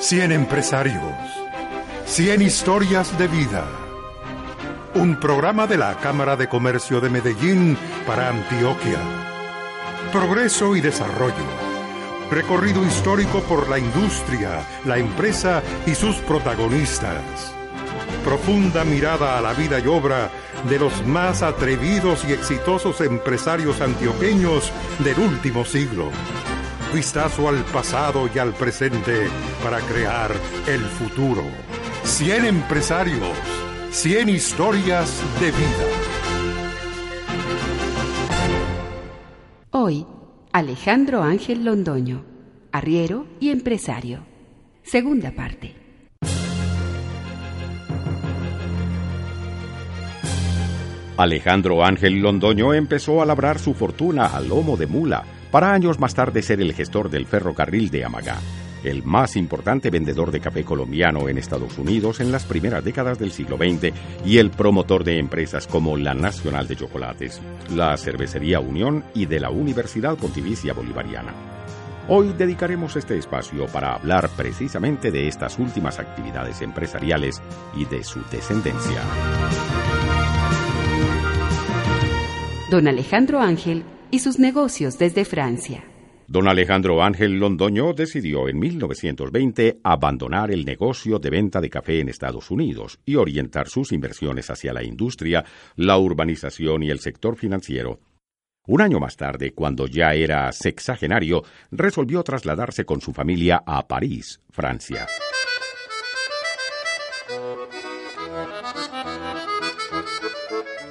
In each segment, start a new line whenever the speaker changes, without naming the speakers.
100 empresarios, 100 historias de vida. Un programa de la Cámara de Comercio de Medellín para Antioquia. Progreso y desarrollo. Recorrido histórico por la industria, la empresa y sus protagonistas. Profunda mirada a la vida y obra de los más atrevidos y exitosos empresarios antioqueños del último siglo vistazo al pasado y al presente para crear el futuro. 100 empresarios, 100 historias de vida.
Hoy, Alejandro Ángel Londoño, arriero y empresario. Segunda parte.
Alejandro Ángel Londoño empezó a labrar su fortuna a lomo de mula para años más tarde ser el gestor del ferrocarril de Amagá, el más importante vendedor de café colombiano en Estados Unidos en las primeras décadas del siglo XX y el promotor de empresas como la Nacional de Chocolates, la Cervecería Unión y de la Universidad Pontificia Bolivariana. Hoy dedicaremos este espacio para hablar precisamente de estas últimas actividades empresariales y de su descendencia.
Don Alejandro Ángel y sus negocios desde Francia.
Don Alejandro Ángel Londoño decidió en 1920 abandonar el negocio de venta de café en Estados Unidos y orientar sus inversiones hacia la industria, la urbanización y el sector financiero. Un año más tarde, cuando ya era sexagenario, resolvió trasladarse con su familia a París, Francia.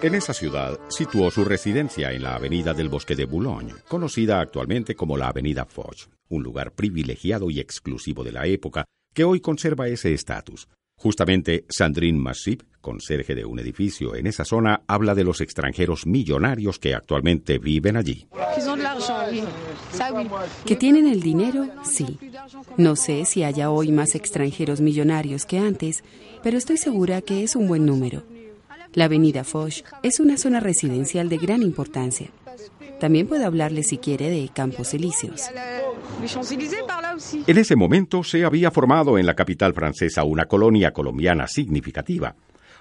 En esa ciudad situó su residencia en la avenida del Bosque de Boulogne, conocida actualmente como la Avenida Foch, un lugar privilegiado y exclusivo de la época que hoy conserva ese estatus. Justamente Sandrine Massip, conserje de un edificio en esa zona, habla de los extranjeros millonarios que actualmente viven allí.
¿Que tienen el dinero? Sí. No sé si haya hoy más extranjeros millonarios que antes, pero estoy segura que es un buen número. La avenida Foch es una zona residencial de gran importancia. También puedo hablarle si quiere de Campos Elíseos.
En ese momento se había formado en la capital francesa una colonia colombiana significativa.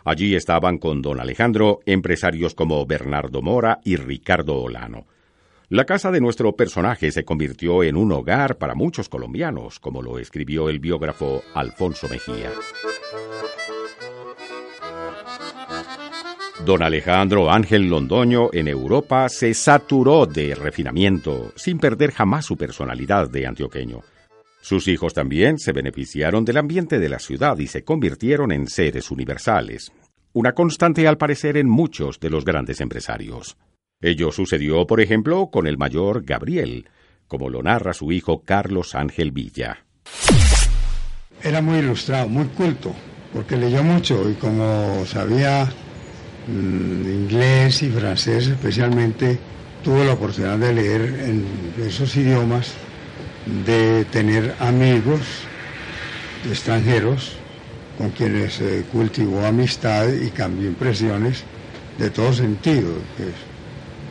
Allí estaban con don Alejandro empresarios como Bernardo Mora y Ricardo Olano. La casa de nuestro personaje se convirtió en un hogar para muchos colombianos, como lo escribió el biógrafo Alfonso Mejía. Don Alejandro Ángel Londoño en Europa se saturó de refinamiento, sin perder jamás su personalidad de antioqueño. Sus hijos también se beneficiaron del ambiente de la ciudad y se convirtieron en seres universales, una constante al parecer en muchos de los grandes empresarios. Ello sucedió, por ejemplo, con el mayor Gabriel, como lo narra su hijo Carlos Ángel Villa.
Era muy ilustrado, muy culto, porque leyó mucho y como sabía inglés y francés especialmente, tuvo la oportunidad de leer en esos idiomas, de tener amigos extranjeros con quienes cultivó amistad y cambió impresiones de todo sentido,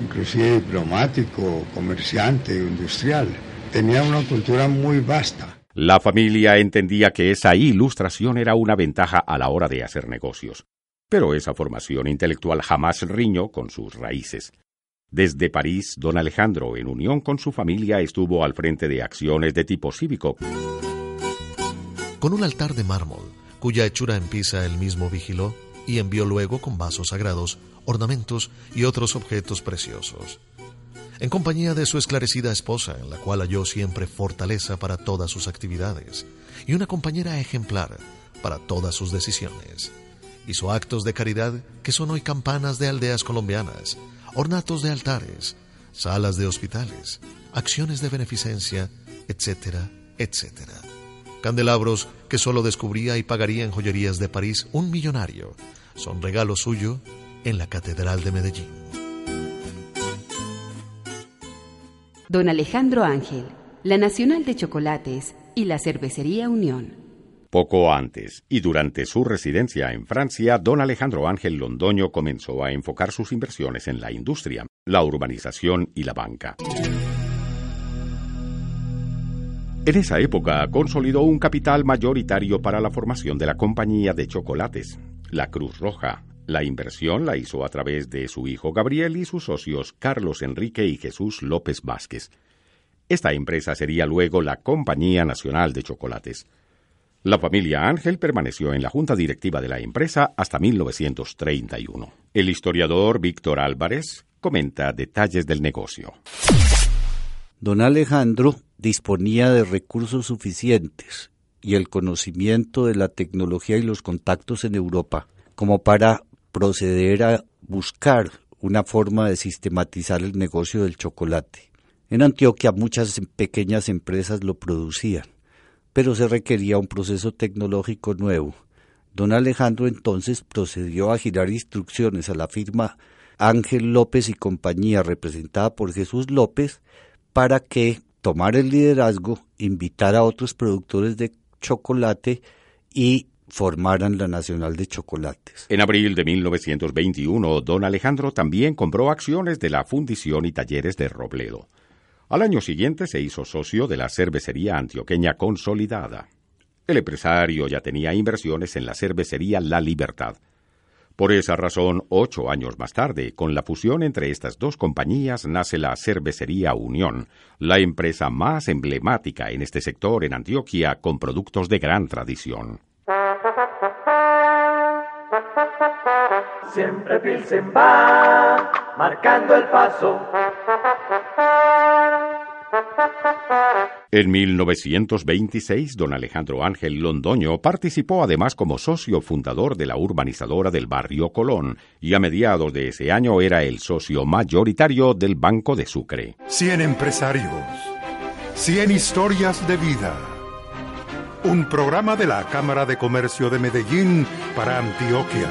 inclusive diplomático, comerciante, industrial. Tenía una cultura muy vasta.
La familia entendía que esa ilustración era una ventaja a la hora de hacer negocios. Pero esa formación intelectual jamás riñó con sus raíces. Desde París, don Alejandro, en unión con su familia, estuvo al frente de acciones de tipo cívico.
Con un altar de mármol, cuya hechura en Pisa él mismo vigiló, y envió luego con vasos sagrados, ornamentos y otros objetos preciosos. En compañía de su esclarecida esposa, en la cual halló siempre fortaleza para todas sus actividades, y una compañera ejemplar para todas sus decisiones hizo actos de caridad que son hoy campanas de aldeas colombianas, ornatos de altares, salas de hospitales, acciones de beneficencia, etcétera, etcétera. Candelabros que solo descubría y pagaría en joyerías de París un millonario son regalo suyo en la Catedral de Medellín.
Don Alejandro Ángel, la Nacional de Chocolates y la Cervecería Unión.
Poco antes y durante su residencia en Francia, don Alejandro Ángel Londoño comenzó a enfocar sus inversiones en la industria, la urbanización y la banca. En esa época consolidó un capital mayoritario para la formación de la compañía de chocolates, la Cruz Roja. La inversión la hizo a través de su hijo Gabriel y sus socios Carlos Enrique y Jesús López Vázquez. Esta empresa sería luego la Compañía Nacional de Chocolates. La familia Ángel permaneció en la junta directiva de la empresa hasta 1931. El historiador Víctor Álvarez comenta detalles del negocio.
Don Alejandro disponía de recursos suficientes y el conocimiento de la tecnología y los contactos en Europa como para proceder a buscar una forma de sistematizar el negocio del chocolate. En Antioquia muchas pequeñas empresas lo producían, pero se requería un proceso tecnológico nuevo. Don Alejandro entonces procedió a girar instrucciones a la firma Ángel López y compañía representada por Jesús López para que tomara el liderazgo, invitara a otros productores de chocolate y formaran la Nacional de Chocolates.
En abril de 1921, don Alejandro también compró acciones de la Fundición y Talleres de Robledo. Al año siguiente se hizo socio de la cervecería antioqueña consolidada. El empresario ya tenía inversiones en la cervecería La Libertad. Por esa razón, ocho años más tarde, con la fusión entre estas dos compañías, nace la Cervecería Unión, la empresa más emblemática en este sector en Antioquia con productos de gran tradición.
Siempre Pilsen va marcando el paso.
En 1926, don Alejandro Ángel Londoño participó además como socio fundador de la urbanizadora del barrio Colón y a mediados de ese año era el socio mayoritario del Banco de Sucre.
100 empresarios, 100 historias de vida. Un programa de la Cámara de Comercio de Medellín para Antioquia.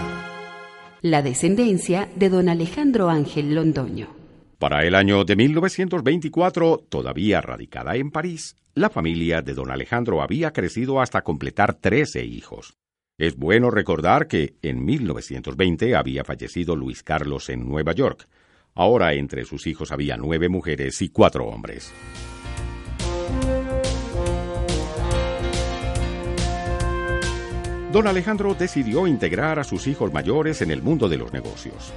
La descendencia de don Alejandro Ángel Londoño.
Para el año de 1924, todavía radicada en París, la familia de don Alejandro había crecido hasta completar 13 hijos. Es bueno recordar que en 1920 había fallecido Luis Carlos en Nueva York. Ahora entre sus hijos había nueve mujeres y cuatro hombres. Don Alejandro decidió integrar a sus hijos mayores en el mundo de los negocios.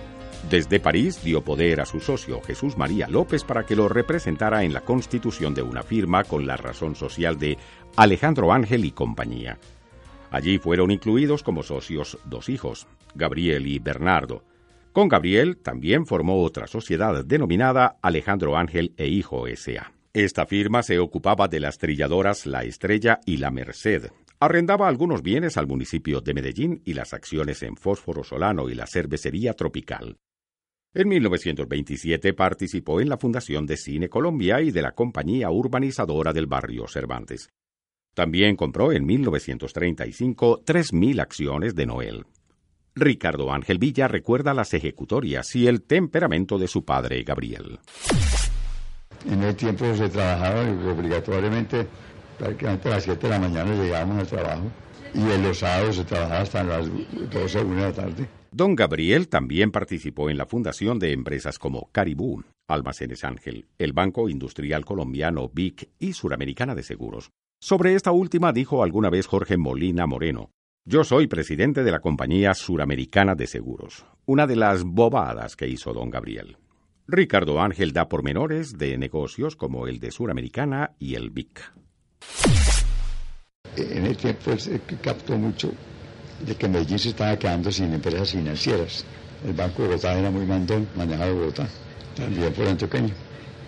Desde París dio poder a su socio Jesús María López para que lo representara en la constitución de una firma con la razón social de Alejandro Ángel y compañía. Allí fueron incluidos como socios dos hijos, Gabriel y Bernardo. Con Gabriel también formó otra sociedad denominada Alejandro Ángel e Hijo S.A. Esta firma se ocupaba de las trilladoras La Estrella y La Merced. Arrendaba algunos bienes al municipio de Medellín y las acciones en Fósforo Solano y la cervecería Tropical. En 1927 participó en la fundación de Cine Colombia y de la compañía urbanizadora del barrio Cervantes. También compró en 1935 3.000 acciones de Noel. Ricardo Ángel Villa recuerda las ejecutorias y el temperamento de su padre Gabriel.
En el tiempo se trabajaba obligatoriamente, prácticamente a las 7 de la mañana llegábamos al trabajo y en los sábados se trabajaba hasta las 12 o 1 de la tarde.
Don Gabriel también participó en la fundación de empresas como Caribú, Almacenes Ángel, el Banco Industrial Colombiano BIC y Suramericana de Seguros. Sobre esta última dijo alguna vez Jorge Molina Moreno, yo soy presidente de la compañía Suramericana de Seguros, una de las bobadas que hizo don Gabriel. Ricardo Ángel da pormenores de negocios como el de Suramericana y el BIC.
En el tiempo se captó mucho de que Medellín se estaba quedando sin empresas financieras. El Banco de Bogotá era muy mandón, manejado Bogotá, también por antioqueño.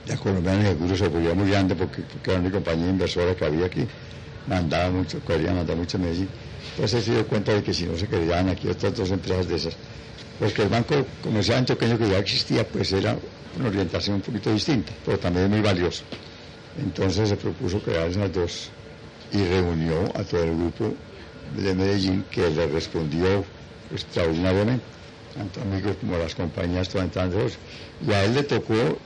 La colombiana de seguros se volvía muy grande porque, porque era una compañía inversora que había aquí. Mandaba mucho, quería mandar mucho a Medellín. Entonces se dio cuenta de que si no se quedaban aquí otras dos empresas de esas, porque el Banco Comercial Antioqueño que ya existía, pues era una orientación un poquito distinta, pero también muy valioso. Entonces se propuso crear esas dos y reunió a todo el grupo de Medellín que le respondió extraordinariamente, tanto amigos como las compañías y a él le tocó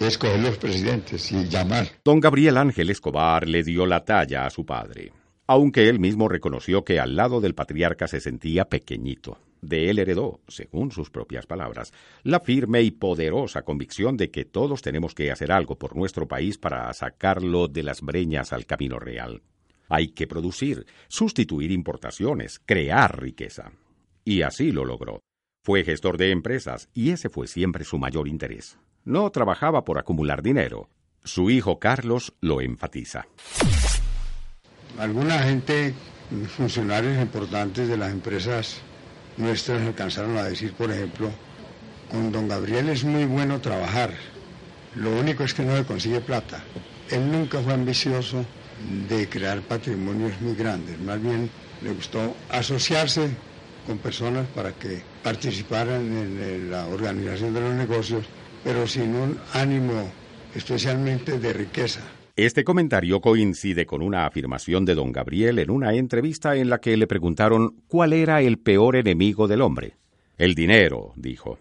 escoger los presidentes y llamar.
Don Gabriel Ángel Escobar le dio la talla a su padre, aunque él mismo reconoció que al lado del patriarca se sentía pequeñito. De él heredó, según sus propias palabras, la firme y poderosa convicción de que todos tenemos que hacer algo por nuestro país para sacarlo de las breñas al camino real. Hay que producir, sustituir importaciones, crear riqueza. Y así lo logró. Fue gestor de empresas y ese fue siempre su mayor interés. No trabajaba por acumular dinero. Su hijo Carlos lo enfatiza.
Alguna gente, funcionarios importantes de las empresas nuestras alcanzaron a decir, por ejemplo, con don Gabriel es muy bueno trabajar, lo único es que no le consigue plata. Él nunca fue ambicioso de crear patrimonios muy grandes, más bien le gustó asociarse con personas para que participaran en la organización de los negocios, pero sin un ánimo especialmente de riqueza.
Este comentario coincide con una afirmación de don Gabriel en una entrevista en la que le preguntaron cuál era el peor enemigo del hombre. El dinero, dijo.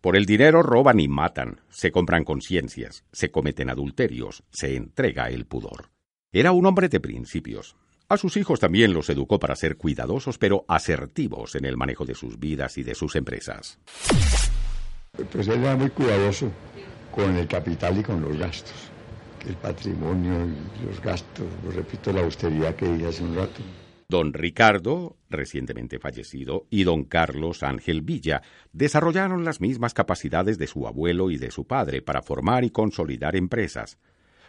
Por el dinero roban y matan, se compran conciencias, se cometen adulterios, se entrega el pudor. Era un hombre de principios. A sus hijos también los educó para ser cuidadosos pero asertivos en el manejo de sus vidas y de sus empresas.
Pues él era muy cuidadoso con el capital y con los gastos el patrimonio y los gastos, lo repito, la austeridad que dije hace un rato.
Don Ricardo, recientemente fallecido, y don Carlos Ángel Villa desarrollaron las mismas capacidades de su abuelo y de su padre para formar y consolidar empresas.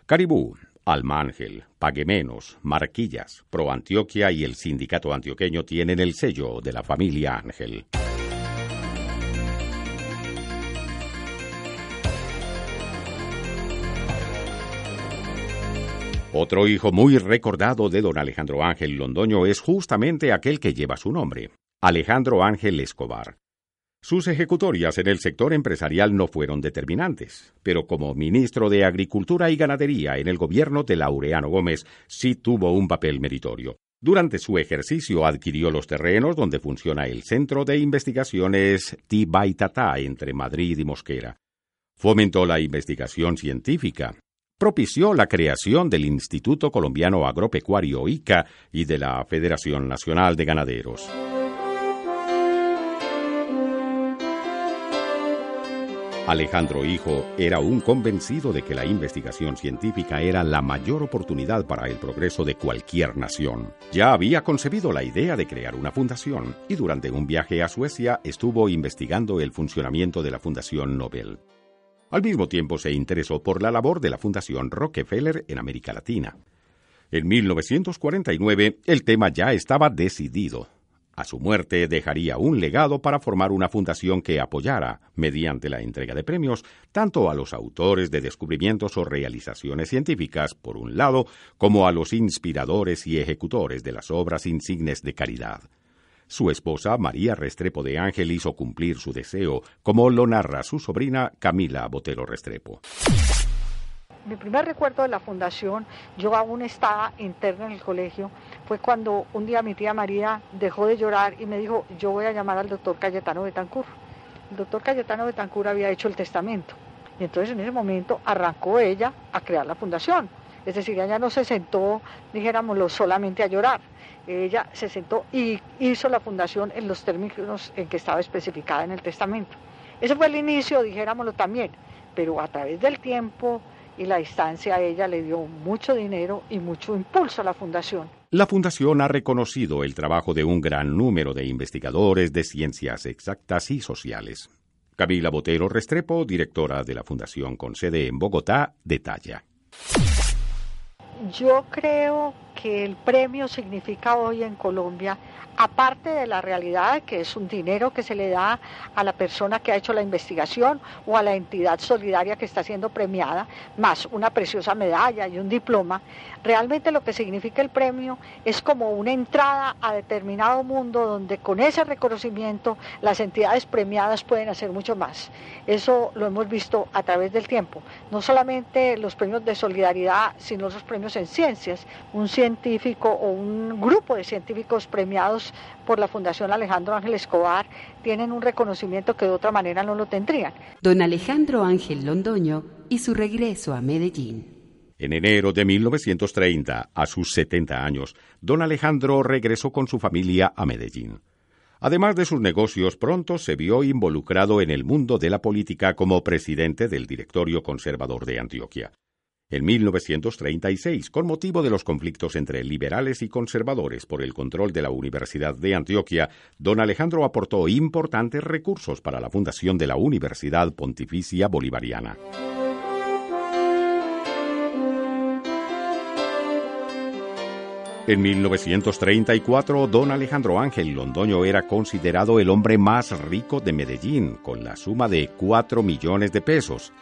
Caribú, Alma Ángel, Pague Menos, Marquillas, Pro Antioquia y el Sindicato Antioqueño tienen el sello de la familia Ángel. Otro hijo muy recordado de don Alejandro Ángel Londoño es justamente aquel que lleva su nombre, Alejandro Ángel Escobar. Sus ejecutorias en el sector empresarial no fueron determinantes, pero como ministro de Agricultura y Ganadería en el gobierno de Laureano Gómez sí tuvo un papel meritorio. Durante su ejercicio adquirió los terrenos donde funciona el Centro de Investigaciones Tibaitatá entre Madrid y Mosquera. Fomentó la investigación científica, propició la creación del Instituto Colombiano Agropecuario ICA y de la Federación Nacional de Ganaderos. Alejandro Hijo era un convencido de que la investigación científica era la mayor oportunidad para el progreso de cualquier nación. Ya había concebido la idea de crear una fundación y durante un viaje a Suecia estuvo investigando el funcionamiento de la Fundación Nobel. Al mismo tiempo se interesó por la labor de la Fundación Rockefeller en América Latina. En 1949 el tema ya estaba decidido. A su muerte dejaría un legado para formar una fundación que apoyara, mediante la entrega de premios, tanto a los autores de descubrimientos o realizaciones científicas, por un lado, como a los inspiradores y ejecutores de las obras insignes de caridad. Su esposa, María Restrepo de Ángel, hizo cumplir su deseo, como lo narra su sobrina Camila Botero Restrepo.
Mi primer recuerdo de la fundación, yo aún estaba interna en el colegio, fue cuando un día mi tía María dejó de llorar y me dijo, yo voy a llamar al doctor Cayetano Betancur. El doctor Cayetano Betancur había hecho el testamento y entonces en ese momento arrancó ella a crear la fundación. Es decir, ella no se sentó, dijéramoslo, solamente a llorar ella se sentó y hizo la fundación en los términos en que estaba especificada en el testamento. Ese fue el inicio, dijéramoslo también, pero a través del tiempo y la distancia ella le dio mucho dinero y mucho impulso a la fundación.
La fundación ha reconocido el trabajo de un gran número de investigadores de ciencias exactas y sociales. Camila Botero Restrepo, directora de la fundación con sede en Bogotá, detalla.
Yo creo que el premio significa hoy en Colombia, aparte de la realidad que es un dinero que se le da a la persona que ha hecho la investigación o a la entidad solidaria que está siendo premiada, más una preciosa medalla y un diploma, realmente lo que significa el premio es como una entrada a determinado mundo donde con ese reconocimiento las entidades premiadas pueden hacer mucho más. Eso lo hemos visto a través del tiempo, no solamente los premios de solidaridad, sino los premios en ciencias. Un científico o un grupo de científicos premiados por la Fundación Alejandro Ángel Escobar tienen un reconocimiento que de otra manera no lo tendrían.
Don Alejandro Ángel Londoño y su regreso a Medellín.
En enero de 1930, a sus 70 años, don Alejandro regresó con su familia a Medellín. Además de sus negocios, pronto se vio involucrado en el mundo de la política como presidente del directorio conservador de Antioquia. En 1936, con motivo de los conflictos entre liberales y conservadores por el control de la Universidad de Antioquia, don Alejandro aportó importantes recursos para la fundación de la Universidad Pontificia Bolivariana. En 1934, don Alejandro Ángel Londoño era considerado el hombre más rico de Medellín, con la suma de 4 millones de pesos.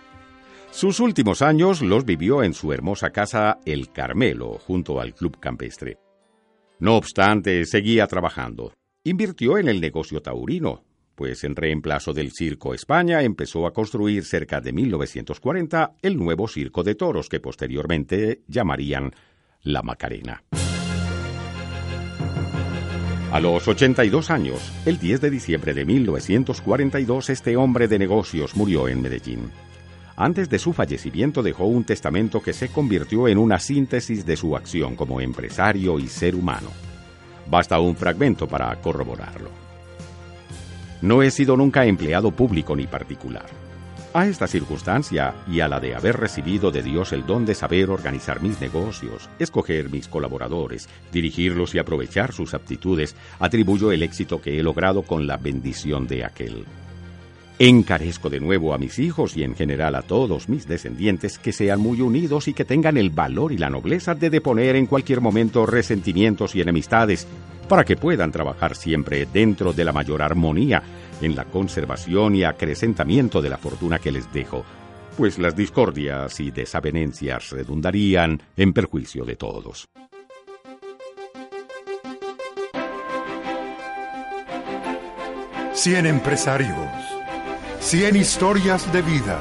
Sus últimos años los vivió en su hermosa casa El Carmelo, junto al Club Campestre. No obstante, seguía trabajando. Invirtió en el negocio taurino, pues en reemplazo del Circo España empezó a construir cerca de 1940 el nuevo Circo de Toros que posteriormente llamarían La Macarena. A los 82 años, el 10 de diciembre de 1942, este hombre de negocios murió en Medellín. Antes de su fallecimiento dejó un testamento que se convirtió en una síntesis de su acción como empresario y ser humano. Basta un fragmento para corroborarlo. No he sido nunca empleado público ni particular. A esta circunstancia y a la de haber recibido de Dios el don de saber organizar mis negocios, escoger mis colaboradores, dirigirlos y aprovechar sus aptitudes, atribuyo el éxito que he logrado con la bendición de aquel. Encarezco de nuevo a mis hijos y en general a todos mis descendientes que sean muy unidos y que tengan el valor y la nobleza de deponer en cualquier momento resentimientos y enemistades, para que puedan trabajar siempre dentro de la mayor armonía en la conservación y acrecentamiento de la fortuna que les dejo, pues las discordias y desavenencias redundarían en perjuicio de todos.
Cien empresarios, cien historias de vida.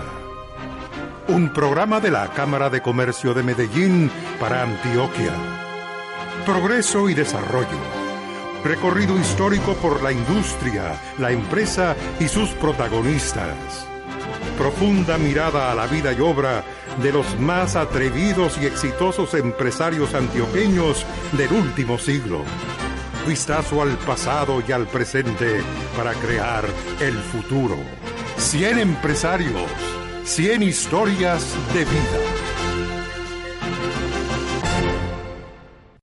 Un programa de la Cámara de Comercio de Medellín para Antioquia. Progreso y desarrollo Recorrido histórico por la industria, la empresa y sus protagonistas. Profunda mirada a la vida y obra de los más atrevidos y exitosos empresarios antioqueños del último siglo. Vistazo al pasado y al presente para crear el futuro. 100 empresarios, 100 historias de vida.